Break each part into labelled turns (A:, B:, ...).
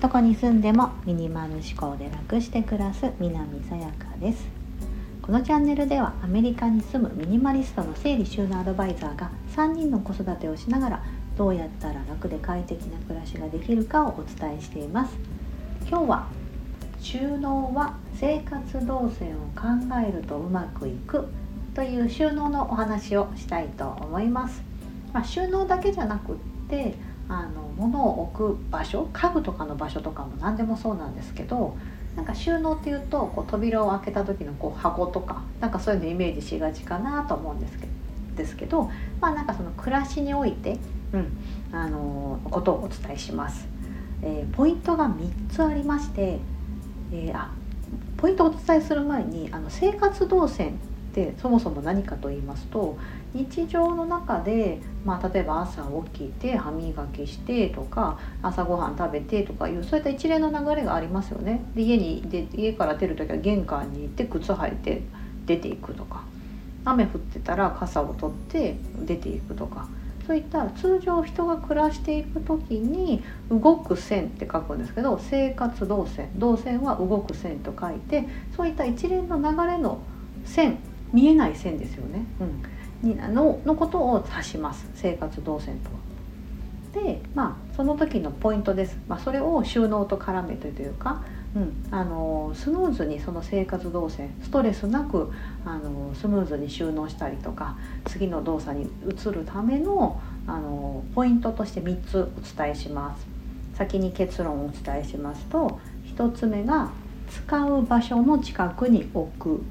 A: どこに住んでもミニマル思考で楽して暮らす南さやかです。このチャンネルではアメリカに住むミニマリストの整理収納アドバイザーが3人の子育てをしながらどうやったら楽で快適な暮らしができるかをお伝えしています。今日は収納は生活動線を考えるとうまくいくという収納のお話をしたいと思います、まあ、収納だけじゃなくってあの物を置く場所家具とかの場所とかも何でもそうなんですけどなんか収納っていうとこう扉を開けた時のこう箱とかなんかそういうのイメージしがちかなと思うんですけどですけどまあなんかその暮らしにおいて、うん、あのことをお伝えします。えー、ポイントが3つありまして、えー、あポイントをお伝えする前にあの生活動線ってそもそも何かと言いますと日常の中で、まあ、例えば朝起きて歯磨きしてとか朝ごはん食べてとかいうそういった一連の流れがありますよね。で家にで家から出る時は玄関に行って靴履いて出ていくとか雨降ってたら傘を取って出ていくとか。そういった通常人が暮らしていく時に動く線って書くんですけど生活動線動線は動く線と書いてそういった一連の流れの線見えない線ですよね、うん、にののことを指します。生活動線とは。でまあその時のポイントです、まあ、それを収納と絡めてというか、うん、あのスムーズにその生活動線ストレスなくあのスムーズに収納したりとか次の動作に移るためのあのポイントとして3つお伝えします。先に結論をお伝えしますと1つ目が使う場所の近くに置く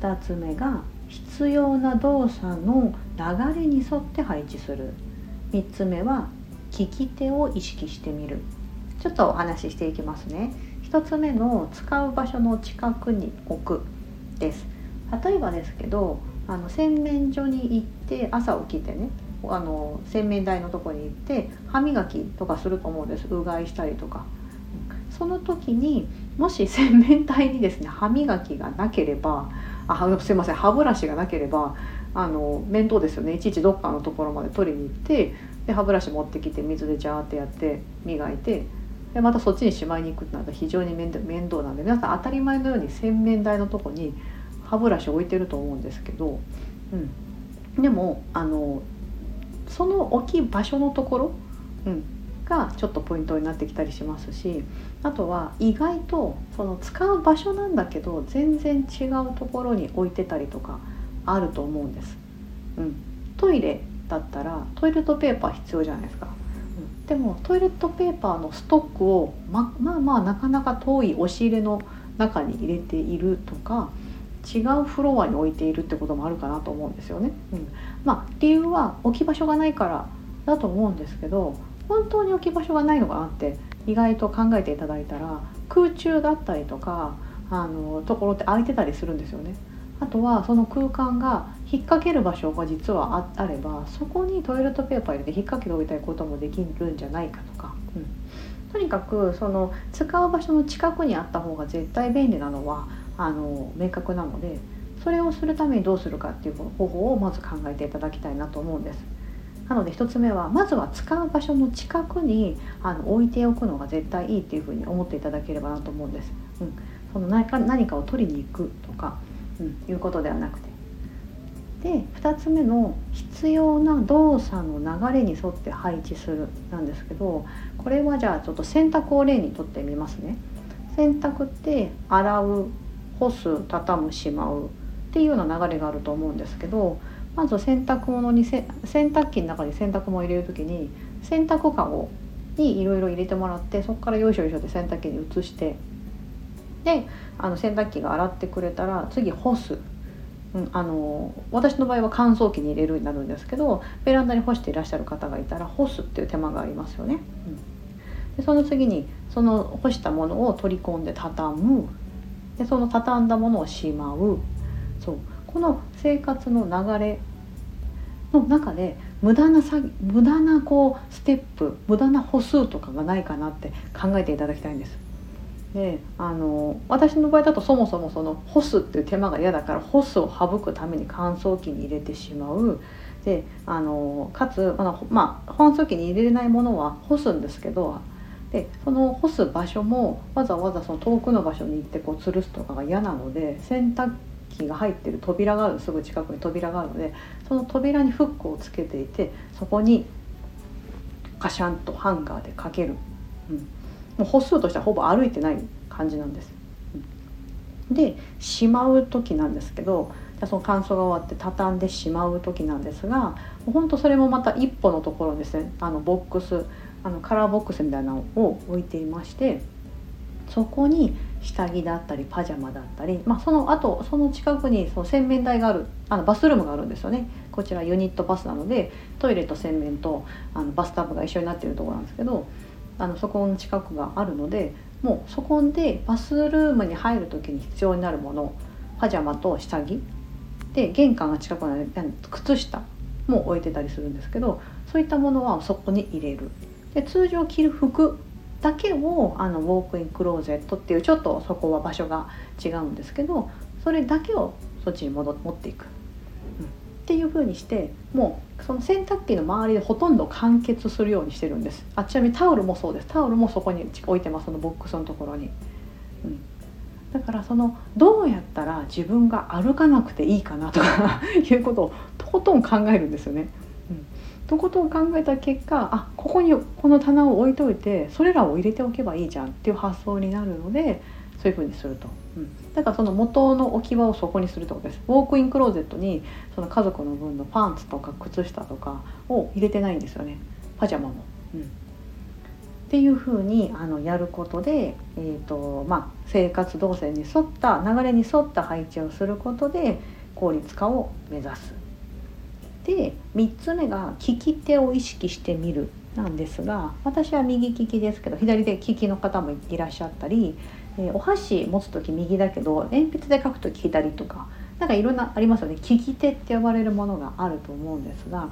A: 2つ目が必要な動作の流れに沿って配置する。3つ目は聞き手を意識してみる。ちょっとお話ししていきますね。1つ目の使う場所の近くに置くです。例えばですけどあの洗面所に行って朝起きてねあの洗面台のとこに行って歯磨きとかすると思うんです。うがいしたりとか。その時にもし洗面台にですね歯磨きがなければあすいません。歯ブラシがなければあの面倒ですよね。いちいちどっかのところまで取りに行ってで歯ブラシ持ってきて水でジャーってやって磨いてでまたそっちにしまいに行くってなったら非常に面倒面倒なんで皆さん当たり前のように洗面台のとこに歯ブラシ置いてると思うんですけど、うん、でもあのその置き場所のところ、うん、がちょっとポイントになってきたりしますしあとは意外とその使う場所なんだけど全然違うところに置いてたりとかあると思うんです。うん、トイレだったらトイレットペーパー必要じゃないですか。うん、でもトイレットペーパーのストックをままあまあなかなか遠い押し入れの中に入れているとか違うフロアに置いているってこともあるかなと思うんですよね。うん、まあ理由は置き場所がないからだと思うんですけど本当に置き場所がないのかなって意外と考えていただいたら空中だったりとかあのところって空いてたりするんですよね。あとはその空間が引っ掛ける場所が実はあればそこにトイレットペーパー入れて引っ掛けておいたいこともできるんじゃないかとか、うん、とにかくその使う場所の近くにあった方が絶対便利なのはあの明確なのでそれをするためにどうするかっていう方法をまず考えていただきたいなと思うんです。なので1つ目はまずは使う場所の近くにあの置いておくのが絶対いいっていうふうに思っていただければなと思うんです。うん、その何か何かを取りに行くとか、うん、いうことではなくて。で2つ目の必要な動作の流れに沿って配置するなんですけどこれはじゃあちょっと洗濯を例にとってみますね。洗濯って洗う干す畳むしまうっていうような流れがあると思うんですけどまず洗濯物に洗濯機の中に洗濯物を入れる時に洗濯かごにいろいろ入れてもらってそこからよいしょよいしょって洗濯機に移してであの洗濯機が洗ってくれたら次干す、うん、あの私の場合は乾燥機に入れるになるんですけどベランダに干していらっしゃる方がいたら干すっていう手間がありますよね。うん、でその次にその干したものを取り込んで畳む。でその畳んだものをしまう。そう。この生活の流れの中で無駄な作無駄なこうステップ無駄な歩数とかがないかなって考えていただきたいんです。であの私の場合だとそもそもその干すっていう手間が嫌だから干すを省くために乾燥機に入れてしまうであのかつ、まあ、まあ、乾燥機に入れれないものは干すんですけどでその干す場所もわざわざその遠くの場所に行ってこう吊るすとかが嫌なので洗濯機が入ってる扉があるすぐ近くに扉があるのでその扉にフックをつけていてそこにカシャンとハンガーでかける、うん、もう歩数としてはほぼ歩いてない感じなんです。うん、でしまう時なんですけどその乾燥が終わって畳んでしまう時なんですがほんとそれもまた一歩のところですね。あのボックスあのカラーボックスみたいなのを置いていましてそこに下着だったりパジャマだったり、まあ、その後その近くにその洗面台があるあのバスルームがあるんですよねこちらユニットバスなのでトイレと洗面とあのバスタブが一緒になっているところなんですけどあのそこの近くがあるのでもうそこでバスルームに入る時に必要になるものパジャマと下着で玄関が近くなの靴下も置いてたりするんですけどそういったものはそこに入れる。で通常着る服だけをあのウォークインクローゼットっていうちょっとそこは場所が違うんですけどそれだけをそっちに戻持っていく、うん、っていう風にしてもうその洗濯機の周りでほとんど完結するようにしてるんです。あちなみにタオルもそうです。タオルもそこに置いてますそのボックスのところに、うん、だからそのどうやったら自分が歩かなくていいかなとか いうことをとことん考えるんですよね。とことを考えた結果あここにこの棚を置いといてそれらを入れておけばいいじゃんっていう発想になるのでそういうふうにすると、うん、だからその元の置き場をそこにするってことです。ウォークインクローゼットにその家族の分のパンツとか靴下とかを入れてないんですよね。パジャマも。うん、っていうふうにあのやることで、えーとまあ、生活動線に沿った流れに沿った配置をすることで効率化を目指す。で3つ目が利き手を意識してみるなんですが私は右利きですけど左で利きの方もいらっしゃったり、え、お箸持つ時右だけど鉛筆で書く時左とかなんかいろんなありますよね。利き手って呼ばれるものがあると思うんですが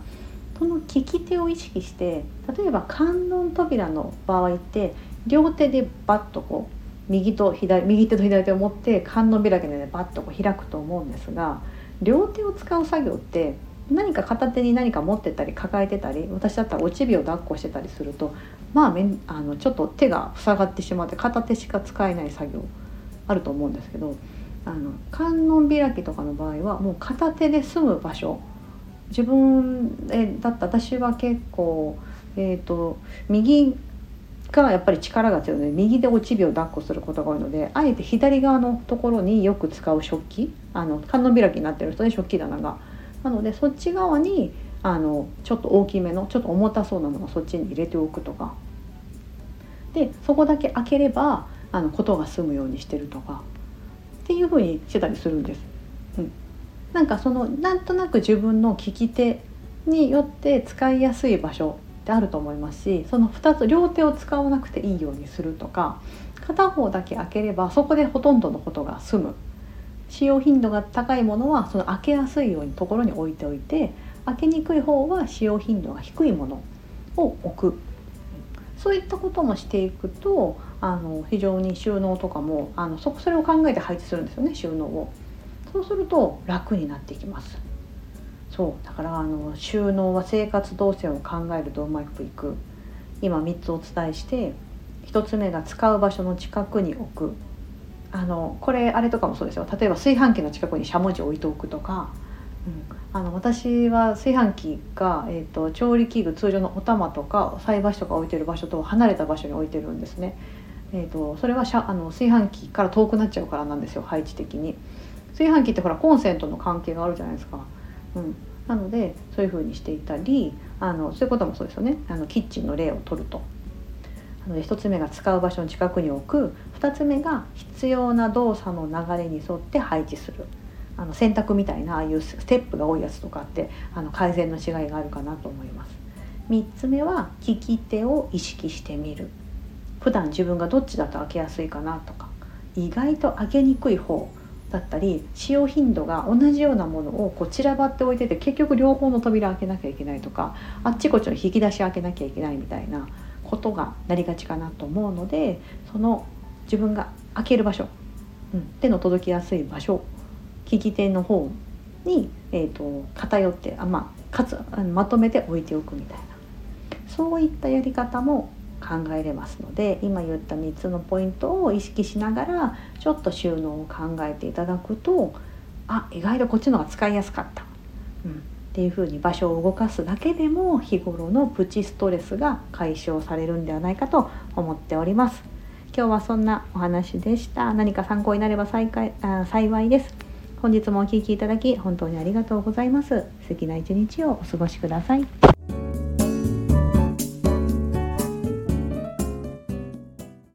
A: その利き手を意識して例えば観音扉の場合って両手でバッとこう右と左右手と左手を持って観音開きでバッとこう開くと思うんですが両手を使う作業って何か片手に何か持ってたり抱えてたり私だったらおちびを抱っこしてたりするとまあめあのちょっと手が塞がってしまって片手しか使えない作業あると思うんですけどあの観音開きとかの場合はもう片手で済む場所自分えだった私は結構、えーと、右がやっぱり力が強いので右でおちびを抱っこすることが多いのであえて左側のところによく使う食器あの観音開きになってる人で食器棚が。なのでそっち側にあのちょっと大きめのちょっと重たそうなものをそっちに入れておくとか。でそこだけ開ければあのことが済むようにしてるとか。っていうふうにしてたりするんです。うん、なんかそのなんとなく自分の利き手によって使いやすい場所ってあると思いますしその2つ両手を使わなくていいようにするとか片方だけ開ければそこでほとんどのことが済む。使用頻度が高いものはその開けやすいようにところに置いておいて開けにくい方は使用頻度が低いものを置く。そういったこともしていくとあの非常に収納とかもあのそそれを考えて配置するんですよね収納を。そうすると楽になっていきます。そう。だからあの収納は生活動線を考えるとうまくいく。今3つお伝えして1つ目が使う場所の近くに置く。あのこれあれとかもそうですよ例えば炊飯器の近くにしゃもじ置いておくとか、うん、あの私は炊飯器が、えーと、調理器具通常のお玉とか菜箸とか置いてる場所と離れた場所に置いてるんですね。えーと、それはしゃあの炊飯器から遠くなっちゃうからなんですよ配置的に。炊飯器ってほらコンセントの関係があるじゃないですか。うん、なのでそういう風にしていたりあのそういうこともそうですよねあのキッチンの例を取ると。なので1つ目が使う場所の近くに置く。2つ目が必要な動作の流れに沿って配置する。あの洗濯みたいなああいうステップが多いやつとかってあの改善の違いがあるかなと思います。3つ目は利き手を意識してみる。普段自分がどっちだと開けやすいかなとか。意外と開けにくい方。だったり使用頻度が同じようなものをこう散らばっておいてて結局両方の扉開けなきゃいけないとかあっちこっちの引き出し開けなきゃいけないみたいなことがなりがちかなと思うのでその自分が開ける場所、うん、手の届きやすい場所利き手の方に、えーと、偏ってあまあかつまとめて置いておくみたいな。そういったやり方も考えれますので今言った3つのポイントを意識しながらちょっと収納を考えていただくとあ意外とこっちの方が使いやすかった、うん、っていうふうに場所を動かすだけでも日頃のプチストレスが解消されるんではないかと思っております。今日はそんなお話でした。何か参考になれば幸あ幸いです。本日もお聴きいただき本当にありがとうございます。素敵な一日をお過ごしください。